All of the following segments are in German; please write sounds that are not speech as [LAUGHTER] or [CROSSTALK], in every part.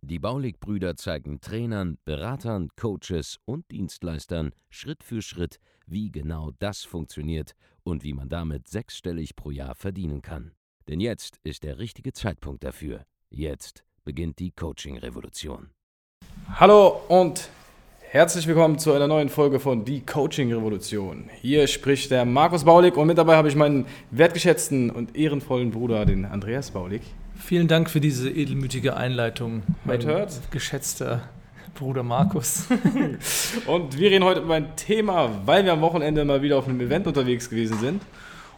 Die Baulig-Brüder zeigen Trainern, Beratern, Coaches und Dienstleistern Schritt für Schritt, wie genau das funktioniert und wie man damit sechsstellig pro Jahr verdienen kann. Denn jetzt ist der richtige Zeitpunkt dafür. Jetzt beginnt die Coaching-Revolution. Hallo und herzlich willkommen zu einer neuen Folge von Die Coaching-Revolution. Hier spricht der Markus Baulig und mit dabei habe ich meinen wertgeschätzten und ehrenvollen Bruder, den Andreas Baulig. Vielen Dank für diese edelmütige Einleitung, mein hört. geschätzter Bruder Markus. [LAUGHS] und wir reden heute über ein Thema, weil wir am Wochenende mal wieder auf einem Event unterwegs gewesen sind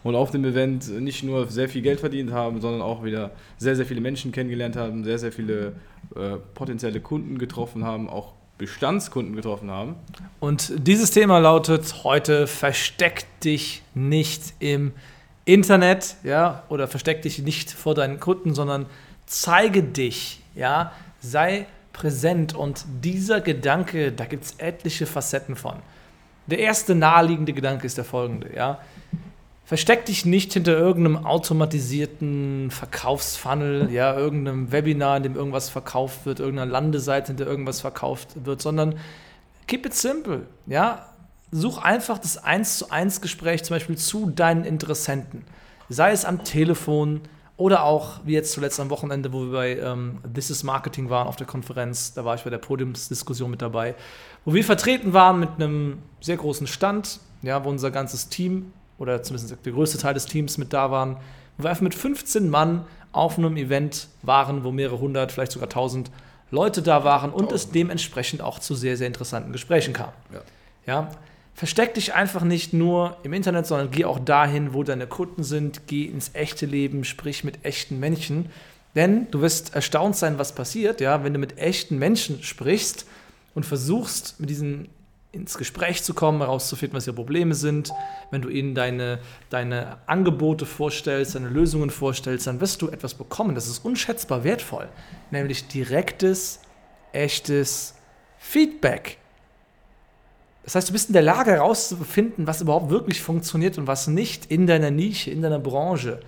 und auf dem Event nicht nur sehr viel Geld verdient haben, sondern auch wieder sehr, sehr viele Menschen kennengelernt haben, sehr, sehr viele äh, potenzielle Kunden getroffen haben, auch Bestandskunden getroffen haben. Und dieses Thema lautet heute: Versteck dich nicht im Internet, ja, oder versteck dich nicht vor deinen Kunden, sondern zeige dich, ja, sei präsent. Und dieser Gedanke, da gibt es etliche Facetten von. Der erste naheliegende Gedanke ist der folgende, ja. Versteck dich nicht hinter irgendeinem automatisierten Verkaufsfunnel, ja, irgendeinem Webinar, in dem irgendwas verkauft wird, irgendeiner Landeseite, in der irgendwas verkauft wird, sondern keep it simple, ja such einfach das 1 zu 1 Gespräch zum Beispiel zu deinen Interessenten. Sei es am Telefon oder auch, wie jetzt zuletzt am Wochenende, wo wir bei ähm, This is Marketing waren auf der Konferenz, da war ich bei der Podiumsdiskussion mit dabei, wo wir vertreten waren mit einem sehr großen Stand, ja, wo unser ganzes Team oder zumindest der größte Teil des Teams mit da waren, wo wir einfach mit 15 Mann auf einem Event waren, wo mehrere hundert, vielleicht sogar tausend Leute da waren und es dementsprechend auch zu sehr, sehr interessanten Gesprächen kam. Ja. ja versteck dich einfach nicht nur im Internet, sondern geh auch dahin, wo deine Kunden sind. Geh ins echte Leben, sprich mit echten Menschen. Denn du wirst erstaunt sein, was passiert, ja, wenn du mit echten Menschen sprichst und versuchst, mit diesen ins Gespräch zu kommen, herauszufinden, was ihre Probleme sind. Wenn du ihnen deine, deine Angebote vorstellst, deine Lösungen vorstellst, dann wirst du etwas bekommen. Das ist unschätzbar wertvoll. Nämlich direktes, echtes Feedback. Das heißt, du bist in der Lage herauszufinden, was überhaupt wirklich funktioniert und was nicht in deiner Nische, in deiner Branche.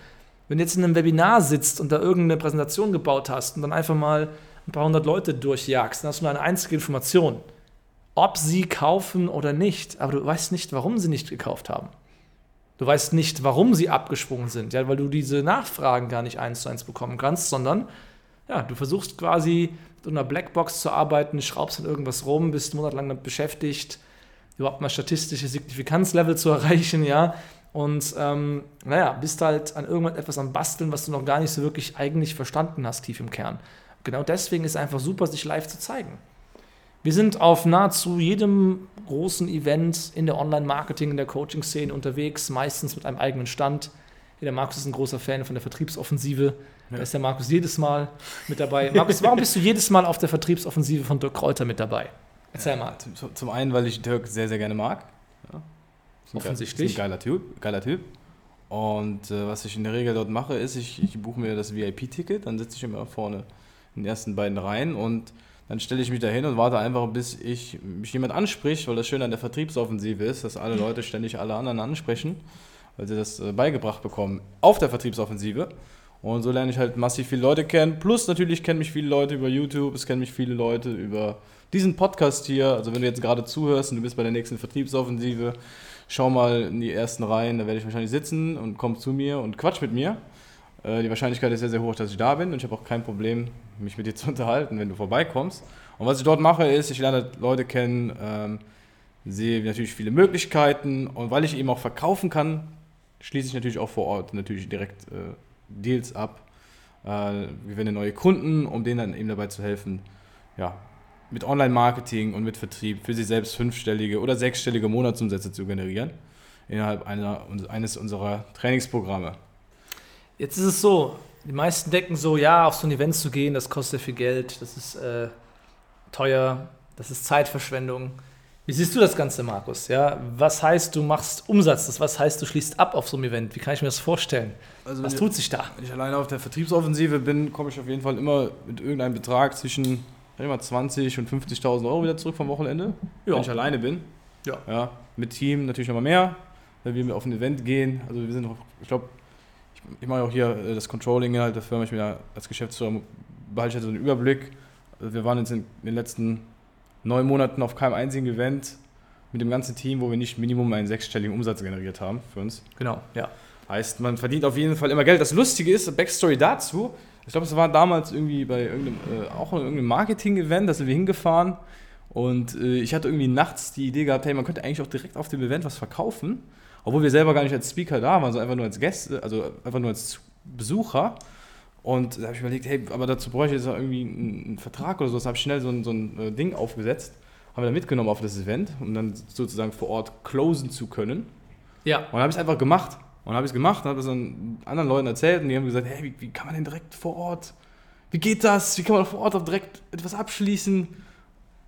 Wenn du jetzt in einem Webinar sitzt und da irgendeine Präsentation gebaut hast und dann einfach mal ein paar hundert Leute durchjagst, dann hast du nur eine einzige Information. Ob sie kaufen oder nicht, aber du weißt nicht, warum sie nicht gekauft haben. Du weißt nicht, warum sie abgesprungen sind, ja, weil du diese Nachfragen gar nicht eins zu eins bekommen kannst, sondern ja, du versuchst quasi mit einer Blackbox zu arbeiten, schraubst an irgendwas rum, bist monatelang damit beschäftigt, überhaupt mal statistische Signifikanzlevel zu erreichen, ja. Und ähm, naja, bist halt an irgendetwas am Basteln, was du noch gar nicht so wirklich eigentlich verstanden hast, tief im Kern. Genau deswegen ist es einfach super, sich live zu zeigen. Wir sind auf nahezu jedem großen Event in der Online-Marketing, in der Coaching-Szene unterwegs, meistens mit einem eigenen Stand. Der Markus ist ein großer Fan von der Vertriebsoffensive. Ja. Da ist der Markus jedes Mal mit dabei. Markus, warum bist du jedes Mal auf der Vertriebsoffensive von Dirk Kräuter mit dabei? Erzähl mal. Zum einen, weil ich Dirk sehr, sehr gerne mag. Ja. Offensichtlich. Ist ein geiler Typ. Geiler typ. Und äh, was ich in der Regel dort mache, ist, ich, ich buche mir das VIP-Ticket, dann sitze ich immer vorne in den ersten beiden Reihen und dann stelle ich mich da hin und warte einfach, bis ich, mich jemand anspricht, weil das Schöne an der Vertriebsoffensive ist, dass alle Leute ständig alle anderen ansprechen, weil sie das äh, beigebracht bekommen auf der Vertriebsoffensive. Und so lerne ich halt massiv viele Leute kennen. Plus natürlich kennen mich viele Leute über YouTube, es kennen mich viele Leute über diesen Podcast hier, also wenn du jetzt gerade zuhörst und du bist bei der nächsten Vertriebsoffensive, schau mal in die ersten Reihen, da werde ich wahrscheinlich sitzen und komm zu mir und quatsch mit mir. Äh, die Wahrscheinlichkeit ist sehr, sehr hoch, dass ich da bin und ich habe auch kein Problem, mich mit dir zu [LAUGHS] unterhalten, wenn du vorbeikommst. Und was ich dort mache, ist, ich lerne Leute kennen, ähm, sehe natürlich viele Möglichkeiten und weil ich eben auch verkaufen kann, schließe ich natürlich auch vor Ort natürlich direkt äh, Deals ab, äh, gewinne neue Kunden, um denen dann eben dabei zu helfen, ja, mit Online-Marketing und mit Vertrieb für sich selbst fünfstellige oder sechsstellige Monatsumsätze zu generieren innerhalb einer, eines unserer Trainingsprogramme. Jetzt ist es so, die meisten denken so, ja, auf so ein Event zu gehen, das kostet viel Geld, das ist äh, teuer, das ist Zeitverschwendung. Wie siehst du das Ganze, Markus? Ja, was heißt, du machst Umsatz? Was heißt, du schließt ab auf so einem Event? Wie kann ich mir das vorstellen? Also was tut sich da? Wenn ich alleine auf der Vertriebsoffensive bin, komme ich auf jeden Fall immer mit irgendeinem Betrag zwischen ich mal, 20 und 50.000 Euro wieder zurück vom Wochenende, Ja. wenn ich alleine bin. Ja. Ja, mit Team natürlich nochmal mehr, wenn wir auf ein Event gehen. Also wir sind noch, ich glaube, ich, ich mache auch hier äh, das Controlling halt der Firma. Ich bin ja als Geschäftsführer, behalte ich halt so einen Überblick. Also wir waren jetzt in den letzten neun Monaten auf keinem einzigen Event mit dem ganzen Team, wo wir nicht Minimum einen sechsstelligen Umsatz generiert haben für uns. Genau, ja. Heißt, man verdient auf jeden Fall immer Geld. Das Lustige ist, Backstory dazu, ich glaube, es war damals irgendwie bei irgendeinem, äh, auch in irgendeinem Marketing-Event, da sind wir hingefahren und äh, ich hatte irgendwie nachts die Idee gehabt, hey, man könnte eigentlich auch direkt auf dem Event was verkaufen, obwohl wir selber gar nicht als Speaker da waren, sondern einfach nur als Gäste, also einfach nur als Besucher. Und da habe ich überlegt, hey, aber dazu bräuchte ich jetzt noch irgendwie einen, einen Vertrag oder so. Da habe ich schnell so ein, so ein äh, Ding aufgesetzt, haben wir dann mitgenommen auf das Event, um dann sozusagen vor Ort closen zu können. Ja, Und dann habe ich es einfach gemacht. Und habe ich es gemacht habe es dann anderen Leuten erzählt und die haben gesagt, hey, wie, wie kann man denn direkt vor Ort, wie geht das? Wie kann man vor Ort auch direkt etwas abschließen?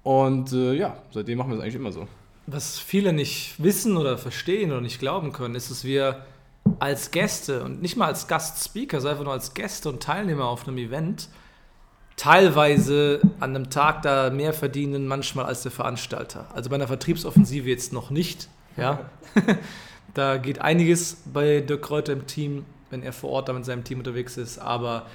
Und äh, ja, seitdem machen wir es eigentlich immer so. was viele nicht wissen oder verstehen oder nicht glauben können, ist, dass wir als Gäste und nicht mal als Gastspeaker, sondern einfach nur als Gäste und Teilnehmer auf einem Event teilweise an einem Tag da mehr verdienen manchmal als der Veranstalter. Also bei einer Vertriebsoffensive jetzt noch nicht. Ja. [LAUGHS] da geht einiges bei Dirk Kräuter im Team, wenn er vor Ort da mit seinem Team unterwegs ist. Aber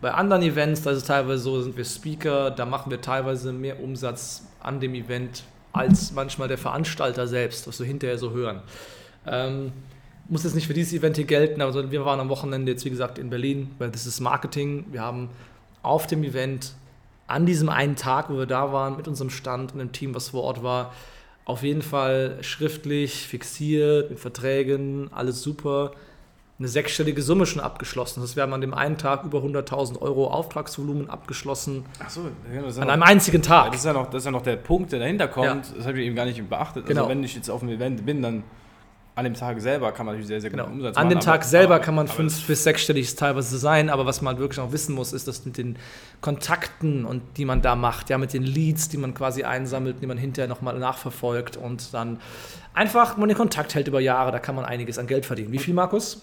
bei anderen Events, da ist es teilweise so, sind wir Speaker, da machen wir teilweise mehr Umsatz an dem Event als manchmal der Veranstalter selbst, was wir hinterher so hören. Ähm, muss jetzt nicht für dieses Event hier gelten, aber wir waren am Wochenende jetzt, wie gesagt, in Berlin, weil das ist Marketing. Wir haben auf dem Event an diesem einen Tag, wo wir da waren, mit unserem Stand und dem Team, was vor Ort war, auf jeden Fall schriftlich, fixiert, mit Verträgen, alles super, eine sechsstellige Summe schon abgeschlossen. Das heißt, wir haben an dem einen Tag über 100.000 Euro Auftragsvolumen abgeschlossen, Achso, das, an einem einzigen Tag. das, ist ja noch, das ist ja noch der Punkt, der dahinter kommt. Das habe ich eben gar nicht beachtet. Genau. Also wenn ich jetzt auf einem Event bin, dann an dem Tag selber kann man natürlich sehr, sehr Genau. guten Umsatz An machen. dem Tag aber- selber aber- kann man fünf bis sechsstellig teilweise sein, aber was man wirklich noch wissen muss, ist, dass mit den Kontakten und die man da macht, ja, mit den Leads, die man quasi einsammelt, die man hinterher nochmal nachverfolgt und dann einfach man den Kontakt hält über Jahre, da kann man einiges an Geld verdienen. Wie viel, Markus?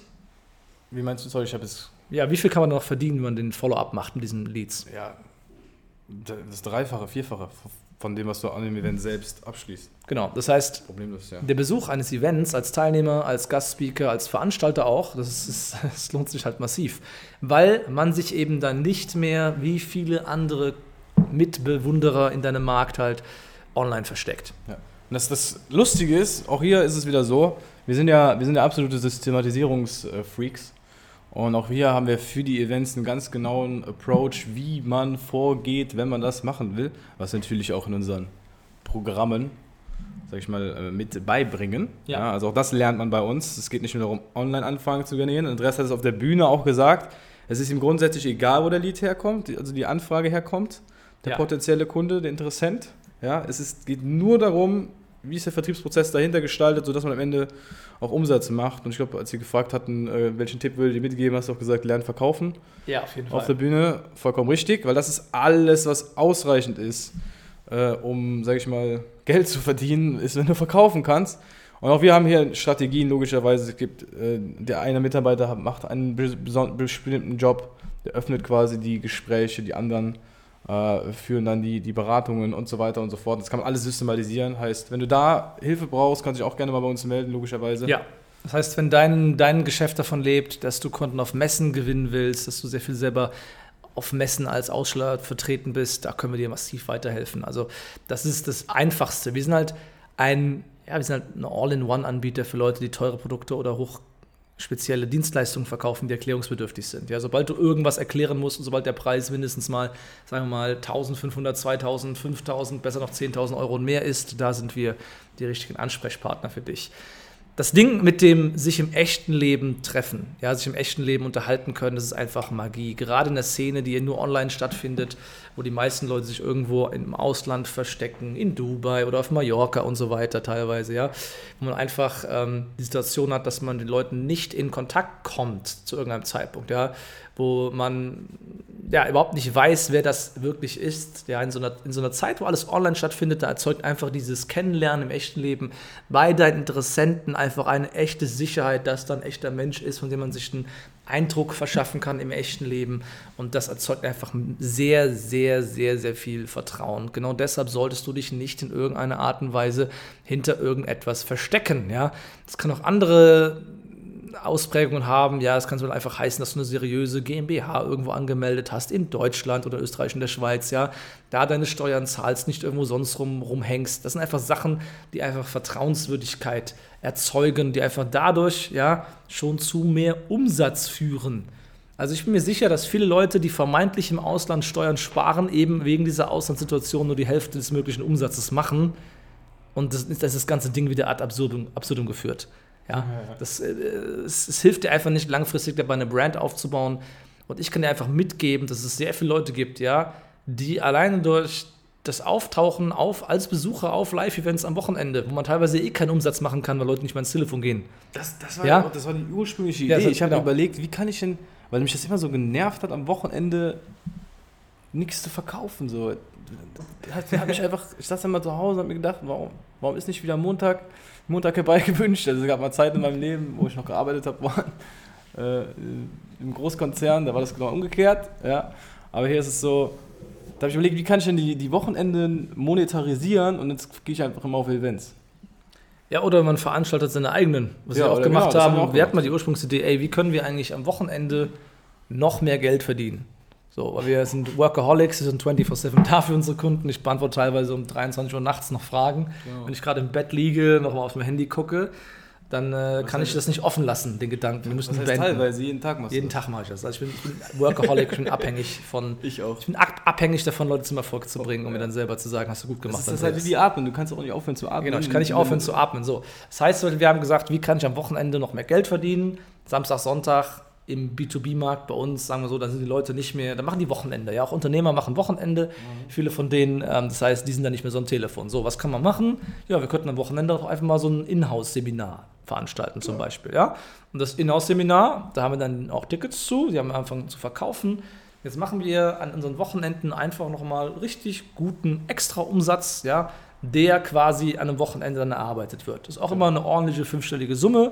Wie meinst du, sorry, ich habe es Ja, wie viel kann man noch verdienen, wenn man den Follow-up macht mit diesen Leads? ja, das Dreifache, Vierfache von dem, was du an dem Event selbst abschließt. Genau, das heißt, Problemlos, ja. Der Besuch eines Events als Teilnehmer, als Gastspeaker, als Veranstalter auch, das, ist, das [LAUGHS] lohnt sich halt massiv, weil man sich eben dann nicht mehr wie viele andere Mitbewunderer in deinem Markt halt online versteckt. Ja. Und das, das Lustige ist, auch hier ist es wieder so, wir sind ja, wir sind ja absolute Systematisierungsfreaks. Und auch hier haben wir für die Events einen ganz genauen Approach, wie man vorgeht, wenn man das machen will. Was wir natürlich auch in unseren Programmen, sag ich mal, äh, mit beibringen. Ja. also auch das lernt man bei uns. Es geht nicht nur darum, Online-Anfragen zu generieren. Andreas hat es auf der Bühne auch gesagt. Es ist ihm grundsätzlich egal, wo der Lead herkommt, also die Anfrage herkommt, der Ja. potenzielle Kunde, der Interessent. Ja, es ist, geht nur darum, wie ist der Vertriebsprozess dahinter gestaltet, sodass man am Ende auch Umsatz macht. Und ich glaube, als Sie gefragt hatten, äh, welchen Tipp würdet ihr mitgeben, hast du auch gesagt, lernen verkaufen Ja, auf jeden auf der Bühne. Vollkommen richtig, weil das ist alles, was ausreichend ist, äh, um, sage ich mal, Geld zu verdienen, ist, wenn du verkaufen kannst. Und auch wir haben hier Strategien, logischerweise. Es gibt, äh, der eine Mitarbeiter macht einen bestimmten Job, der öffnet quasi die Gespräche, die anderen äh, führen dann die, die Beratungen und so weiter und so fort. Das kann man alles systematisieren. Heißt, wenn du da Hilfe brauchst, kannst du dich auch gerne mal bei uns melden, logischerweise. Ja. Das heißt, wenn dein, dein Geschäft davon lebt, dass du Kunden auf Messen gewinnen willst, dass du sehr viel selber auf Messen als Aussteller vertreten bist, da können wir dir massiv weiterhelfen. Also das ist das Einfachste. Wir sind halt ein, ja, wir sind halt ein All-in-One-Anbieter für Leute, die teure Produkte oder hoch spezielle Dienstleistungen verkaufen, die erklärungsbedürftig sind. Ja, sobald du irgendwas erklären musst und sobald der Preis mindestens mal, sagen wir mal, 1500, 2000, 5000, besser noch 10.000 Euro und mehr ist, da sind wir die richtigen Ansprechpartner für dich. Das Ding mit dem sich im echten Leben treffen, ja, sich im echten Leben unterhalten können, das ist einfach Magie. Gerade in der Szene, die nur online stattfindet, wo die meisten Leute sich irgendwo im Ausland verstecken, in Dubai oder auf Mallorca und so weiter teilweise, ja, wo man einfach ähm, die Situation hat, dass man den Leuten nicht in Kontakt kommt zu irgendeinem Zeitpunkt, ja, wo man ja, überhaupt nicht weiß, wer das wirklich ist. Ja, in so, einer, in so einer Zeit, wo alles online stattfindet, da erzeugt einfach dieses Kennenlernen im echten Leben bei deinen Interessenten einfach eine echte Sicherheit, dass da ein echter Mensch ist, von dem man sich einen Eindruck verschaffen kann im echten Leben. Und das erzeugt einfach sehr, sehr, sehr, sehr viel Vertrauen. Genau deshalb solltest du dich nicht in irgendeiner Art und Weise hinter irgendetwas verstecken. Ja, es kann auch andere Ausprägungen haben. Ja, es kann so einfach heißen, dass du eine seriöse GmbH irgendwo angemeldet hast, in Deutschland oder Österreich und der Schweiz, ja, da deine Steuern zahlst, nicht irgendwo sonst rum, rumhängst. Das sind einfach Sachen, die einfach Vertrauenswürdigkeit erzeugen, die einfach dadurch, ja, schon zu mehr Umsatz führen. Also ich bin mir sicher, dass viele Leute, die vermeintlich im Ausland Steuern sparen, eben wegen dieser Auslandssituation nur die Hälfte des möglichen Umsatzes machen. Und das ist das ganze Ding wieder ad absurdum, absurdum geführt. Ja, das, äh, es, es, hilft dir einfach nicht langfristig dabei eine Brand aufzubauen. Und ich kann dir einfach mitgeben, dass es sehr viele Leute gibt, ja, die alleine durch das Auftauchen auf, als Besucher auf Live-Events am Wochenende, wo man teilweise eh keinen Umsatz machen kann, weil Leute nicht mal ins Telefon gehen. Das, das, war, ja? Auch, das war die ursprüngliche Idee. Ja, ich habe genau. überlegt, wie kann ich denn, weil mich das immer so genervt hat, am Wochenende nichts zu verkaufen. So. Da habe ich [LAUGHS] einfach, ich saß immer zu Hause und habe mir gedacht, warum, warum ist nicht wieder Montag? Montag herbei [LAUGHS] gewünscht. Also es gab mal Zeit in meinem Leben, wo ich noch gearbeitet habe, äh, im Großkonzern, da war das genau umgekehrt. Ja. Aber hier ist es so, da habe ich überlegt, wie kann ich denn die, die Wochenende monetarisieren und jetzt gehe ich einfach immer auf Events. Ja, oder man veranstaltet seine eigenen, was ja, wir auch gemacht genau, haben. Wir, auch wir hatten mal die Ursprungsidee, ey, wie können wir eigentlich am Wochenende noch mehr Geld verdienen? So, weil wir sind Workaholics, wir sind 24-7 da für unsere Kunden. Ich beantworte teilweise um 23 Uhr nachts noch Fragen. Ja. Wenn ich gerade im Bett liege, nochmal auf mein Handy gucke, dann äh, kann ich das nicht offen lassen, den Gedanken. Wir müssen was heißt teilweise, jeden Tag machst du Jeden das. Tag mache ich das. Also ich bin, ich bin Workaholic, ich bin abhängig von... [LAUGHS] Ich auch. Ich bin abhängig davon, Leute zum Erfolg zu bringen, um ja. mir dann selber zu sagen, hast du gut gemacht. Das ist, halt wie die Atmen, du kannst auch nicht aufhören zu atmen. Genau, ich kann nicht aufhören zu atmen. So. Das heißt, wir haben gesagt, wie kann ich am Wochenende noch mehr Geld verdienen? Samstag, Sonntag im B2B-Markt bei uns, sagen wir so, da sind die Leute nicht mehr, da machen die Wochenende. Ja, auch Unternehmer machen Wochenende. Mhm. Viele von denen, ähm, das heißt, die sind dann nicht mehr so am Telefon. So, was kann man machen? Ja, wir könnten am Wochenende auch einfach mal so ein Inhouse-Seminar veranstalten, zum ja. Beispiel. Ja? Und das Inhouse-Seminar, da haben wir dann auch Tickets zu, die haben wir angefangen zu verkaufen. Jetzt machen wir an unseren Wochenenden einfach nochmal richtig guten Extra-Umsatz, ja, der quasi an einem Wochenende dann erarbeitet wird. Das ist auch immer eine ordentliche fünfstellige Summe.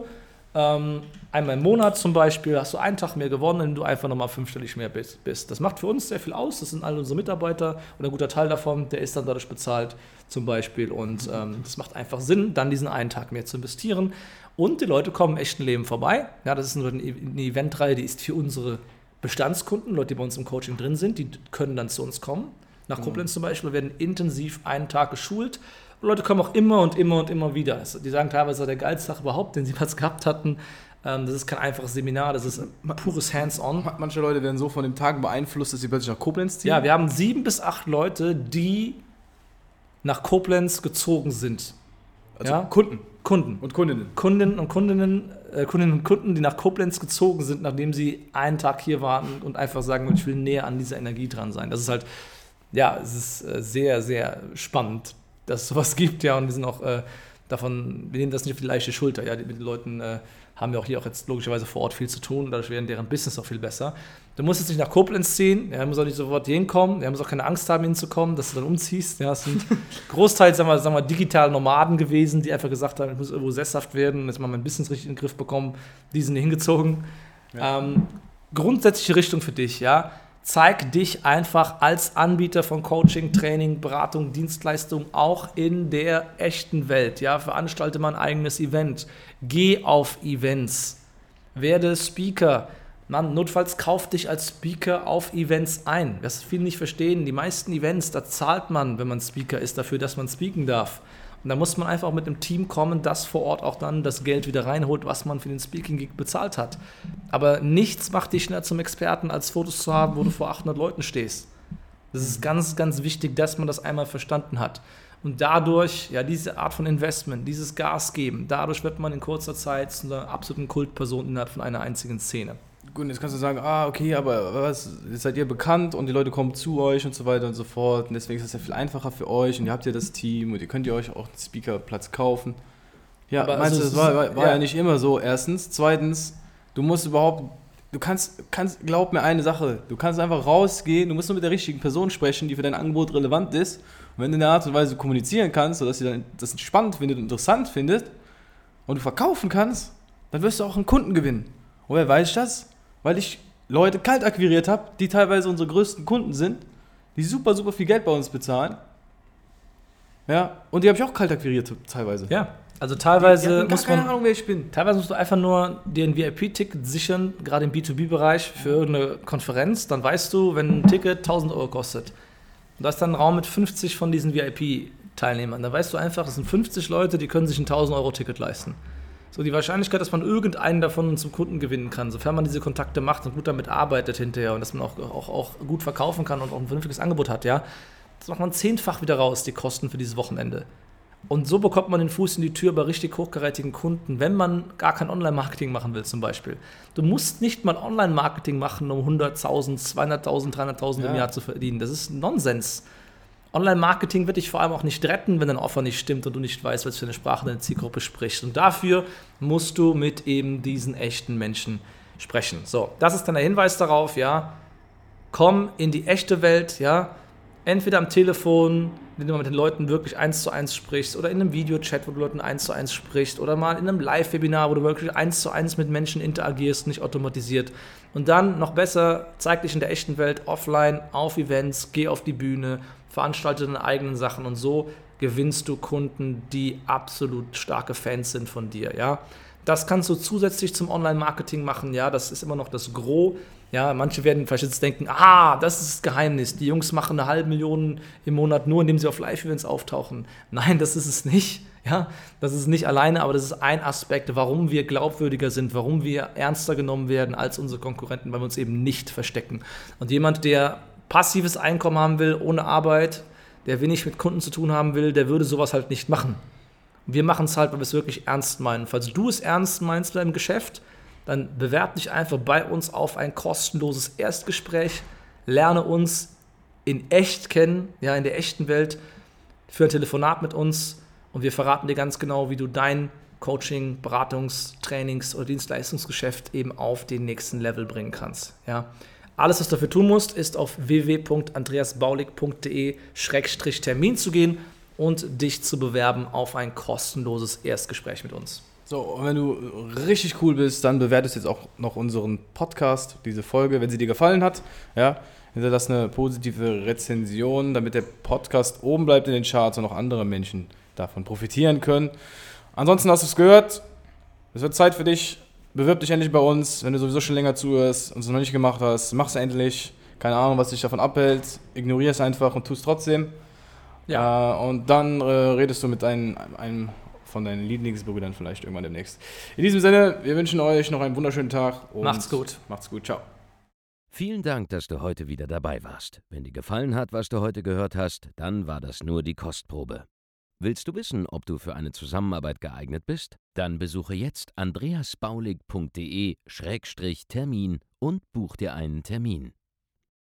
Ähm, einmal im Monat zum Beispiel hast du einen Tag mehr gewonnen, wenn du einfach nochmal fünfstellig mehr bist. Das macht für uns sehr viel aus. Das sind alle unsere Mitarbeiter und ein guter Teil davon, der ist dann dadurch bezahlt zum Beispiel. Und ähm, das macht einfach Sinn, dann diesen einen Tag mehr zu investieren. Und die Leute kommen im echten Leben vorbei. Ja, das ist eine, eine Eventreihe, die ist für unsere Bestandskunden, Leute, die bei uns im Coaching drin sind, die können dann zu uns kommen. Nach genau. Koblenz zum Beispiel werden intensiv einen Tag geschult Leute kommen auch immer und immer und immer wieder. Die sagen teilweise, der geilste Tag überhaupt, den sie was gehabt hatten. Ähm, das ist kein einfaches Seminar, das ist pures Hands-on. Manche Leute werden so von dem Tag beeinflusst, dass sie plötzlich nach Koblenz ziehen. Ja, wir haben sieben bis acht Leute, die nach Koblenz gezogen sind. Also ja? Kunden. Kunden. Und Kundinnen. Kunden und Kundinnen, äh, Kundinnen und Kunden, die nach Koblenz gezogen sind, nachdem sie einen Tag hier waren und einfach sagen, ich will näher an dieser Energie dran sein. Das ist halt, ja, es ist äh, sehr, sehr spannend dass es sowas [LAUGHS] gibt, ja, und wir sind auch äh, davon, wir nehmen das nicht auf die leichte Schulter, ja, mit den Leuten äh, haben wir auch hier auch jetzt logischerweise vor Ort viel zu tun, dadurch werden deren Business auch viel besser. Du musst jetzt nicht nach Koblenz ziehen, ja, du musst auch nicht sofort hinkommen, du musst auch keine Angst haben, hinzukommen, dass du dann umziehst, ja, es sind [LAUGHS] großteils, sagen wir, sagen wir, digitale Nomaden gewesen, die einfach gesagt haben, ich muss irgendwo sesshaft werden und jetzt mal mein Business richtig in den Griff bekommen, die sind hingezogen. Ja. Ähm, grundsätzliche Richtung für dich, ja, zeig dich einfach als Anbieter von Coaching, Training, Beratung, Dienstleistung auch in der echten Welt. Ja, veranstalte mal ein eigenes Event. Geh auf Events. Werde Speaker. Man, notfalls kauf dich als Speaker auf Events ein. Das viele nicht verstehen. Die meisten Events, da zahlt man, wenn man Speaker ist, dafür, dass man speaken darf. Und da muss man einfach mit einem Team kommen, das vor Ort auch dann das Geld wieder reinholt, was man für den Speaking Gig bezahlt hat. Aber nichts macht dich schneller zum Experten, als Fotos zu haben, wo du vor 800 Leuten stehst. Das ist ganz, ganz wichtig, dass man das einmal verstanden hat. Und dadurch, ja, diese Art von Investment, dieses Gas geben, dadurch wird man in kurzer Zeit zu einer absoluten Kultperson innerhalb von einer einzigen Szene. Gut, jetzt kannst du sagen, ah, okay, aber was, jetzt seid ihr bekannt und die Leute kommen zu euch und so weiter und so fort. Und deswegen ist das ja viel einfacher für euch und ihr habt ja das Team und ihr könnt ihr euch auch einen Speakerplatz kaufen. Ja, aber meinst also du, das war, war, war ja. ja nicht immer so, erstens. Zweitens, du musst überhaupt du kannst, kannst, glaub mir eine Sache, du kannst einfach rausgehen, du musst nur mit der richtigen Person sprechen, die für dein Angebot relevant ist. Und wenn du in der Art und Weise kommunizieren kannst, sodass sie dann das spannend findet und interessant findet und du verkaufen kannst, dann wirst du auch einen Kunden gewinnen. Woher weiß ich das? Weil ich Leute kalt akquiriert habe, die teilweise unsere größten Kunden sind, die super, super viel Geld bei uns bezahlen. Ja, und die habe ich auch kalt akquiriert teilweise. Ja, also teilweise Die gar muss man. keine Ahnung, wer ich bin. Teilweise musst du einfach nur dir ein VIP-Ticket sichern, gerade im B2B-Bereich für irgendeine Konferenz. Dann weißt du, wenn ein Ticket 1000 Euro kostet und da ist dann ein Raum mit 50 von diesen VIP-Teilnehmern, dann weißt du einfach, es sind 50 Leute, die können sich ein 1000 Euro-Ticket leisten. So die Wahrscheinlichkeit, dass man irgendeinen davon zum Kunden gewinnen kann, sofern man diese Kontakte macht und gut damit arbeitet hinterher und dass man auch, auch, auch gut verkaufen kann und auch ein vernünftiges Angebot hat, ja, das macht man zehnfach wieder raus, die Kosten für dieses Wochenende. Und so bekommt man den Fuß in die Tür bei richtig hochkarätigen Kunden, wenn man gar kein Online-Marketing machen will zum Beispiel. Du musst nicht mal Online-Marketing machen, um 100.000, 200.000, 300.000 im Ja. Jahr zu verdienen. Das ist Nonsens. Online-Marketing wird dich vor allem auch nicht retten, wenn dein Offer nicht stimmt und du nicht weißt, was für eine Sprache deine Zielgruppe spricht. Und dafür musst du mit eben diesen echten Menschen sprechen. So, das ist dann der Hinweis darauf, ja. Komm in die echte Welt, ja. Entweder am Telefon, wenn du mal mit den Leuten wirklich eins zu eins sprichst, oder in einem Videochat, wo du Leuten eins zu eins sprichst, oder mal in einem Live-Webinar, wo du wirklich eins zu eins mit Menschen interagierst, nicht automatisiert. Und dann noch besser, zeig dich in der echten Welt offline, auf Events, geh auf die Bühne, veranstalte deine eigenen Sachen und so gewinnst du Kunden, die absolut starke Fans sind von dir, ja. Das kannst du zusätzlich zum Online-Marketing machen, ja, das ist immer noch das Gros. Ja, manche werden vielleicht jetzt denken, ah, das ist das Geheimnis. Die Jungs machen eine halbe Million im Monat nur, indem sie auf Live-Events auftauchen. Nein, das ist es nicht. Ja, das ist nicht alleine, aber das ist ein Aspekt, warum wir glaubwürdiger sind, warum wir ernster genommen werden als unsere Konkurrenten, weil wir uns eben nicht verstecken. Und jemand, der passives Einkommen haben will, ohne Arbeit, der wenig mit Kunden zu tun haben will, der würde sowas halt nicht machen. Wir machen es halt, weil wir es wirklich ernst meinen. Falls du es ernst meinst mit deinem Geschäft, dann bewerb dich einfach bei uns auf ein kostenloses Erstgespräch. Lerne uns in echt kennen, ja, in der echten Welt, für ein Telefonat mit uns und wir verraten dir ganz genau, wie du dein Coaching, Beratungs-, Trainings- oder Dienstleistungsgeschäft eben auf den nächsten Level bringen kannst. Ja. Alles, was du dafür tun musst, ist auf www.andreasbaulig.de-termin zu gehen und dich zu bewerben auf ein kostenloses Erstgespräch mit uns. So, und wenn du richtig cool bist, dann bewertest jetzt auch noch unseren Podcast, diese Folge, wenn sie dir gefallen hat. Ja, hinterlass eine positive Rezension, damit der Podcast oben bleibt in den Charts und auch andere Menschen davon profitieren können. Ansonsten hast du es gehört. Es wird Zeit für dich. Bewirb dich endlich bei uns, wenn du sowieso schon länger zuhörst und es noch nicht gemacht hast. Mach's endlich. Keine Ahnung, was dich davon abhält. Ignorier es einfach und tu es trotzdem. Ja. Äh, und dann äh, redest du mit einem, einem von deinen Lieblingsbrüdern vielleicht irgendwann demnächst. In diesem Sinne, wir wünschen euch noch einen wunderschönen Tag. Und Macht's gut. Macht's gut. Ciao. Vielen Dank, dass du heute wieder dabei warst. Wenn dir gefallen hat, was du heute gehört hast, dann war das nur die Kostprobe. Willst du wissen, ob du für eine Zusammenarbeit geeignet bist? Dann besuche jetzt andreasbaulig.de-termin und buch dir einen Termin.